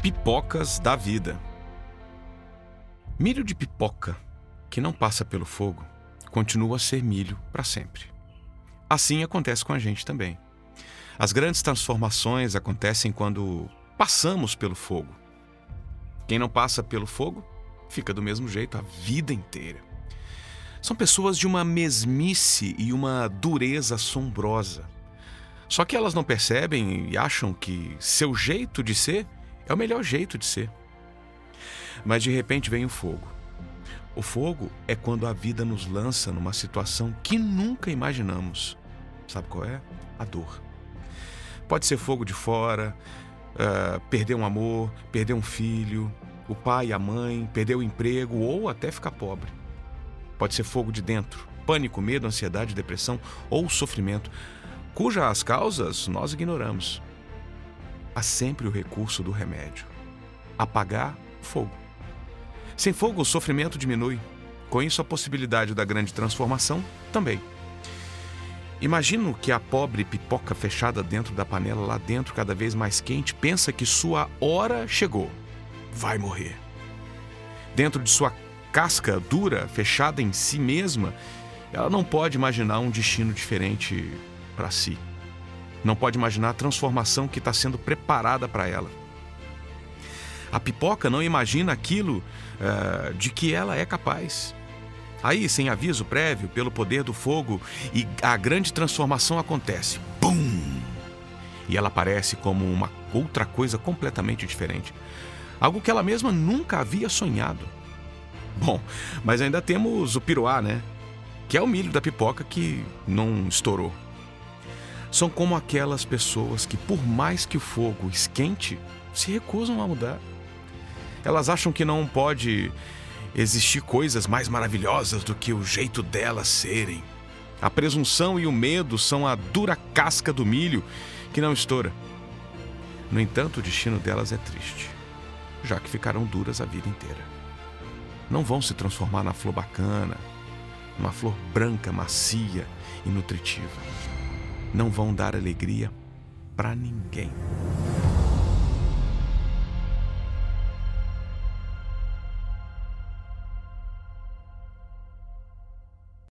Pipocas da vida. Milho de pipoca que não passa pelo fogo continua a ser milho para sempre. Assim acontece com a gente também. As grandes transformações acontecem quando passamos pelo fogo. Quem não passa pelo fogo fica do mesmo jeito a vida inteira. São pessoas de uma mesmice e uma dureza assombrosa. Só que elas não percebem e acham que seu jeito de ser é o melhor jeito de ser. Mas de repente vem o fogo. O fogo é quando a vida nos lança numa situação que nunca imaginamos. Sabe qual é? A dor. Pode ser fogo de fora, uh, perder um amor, perder um filho, o pai a mãe, perder o emprego ou até ficar pobre. Pode ser fogo de dentro, pânico, medo, ansiedade, depressão ou sofrimento, cujas causas nós ignoramos há sempre o recurso do remédio: apagar fogo. Sem fogo, o sofrimento diminui. Com isso, a possibilidade da grande transformação também. Imagino que a pobre pipoca fechada dentro da panela, lá dentro, cada vez mais quente, pensa que sua hora chegou. Vai morrer. Dentro de sua casca dura, fechada em si mesma, ela não pode imaginar um destino diferente para si não pode imaginar a transformação que está sendo preparada para ela. A pipoca não imagina aquilo uh, de que ela é capaz. Aí, sem aviso prévio, pelo poder do fogo, e a grande transformação acontece. Bum! E ela aparece como uma outra coisa completamente diferente. Algo que ela mesma nunca havia sonhado. Bom, mas ainda temos o piruá, né? Que é o milho da pipoca que não estourou são como aquelas pessoas que, por mais que o fogo esquente, se recusam a mudar. Elas acham que não pode existir coisas mais maravilhosas do que o jeito delas serem. A presunção e o medo são a dura casca do milho que não estoura. No entanto, o destino delas é triste, já que ficarão duras a vida inteira. Não vão se transformar na flor bacana, numa flor branca, macia e nutritiva não vão dar alegria para ninguém.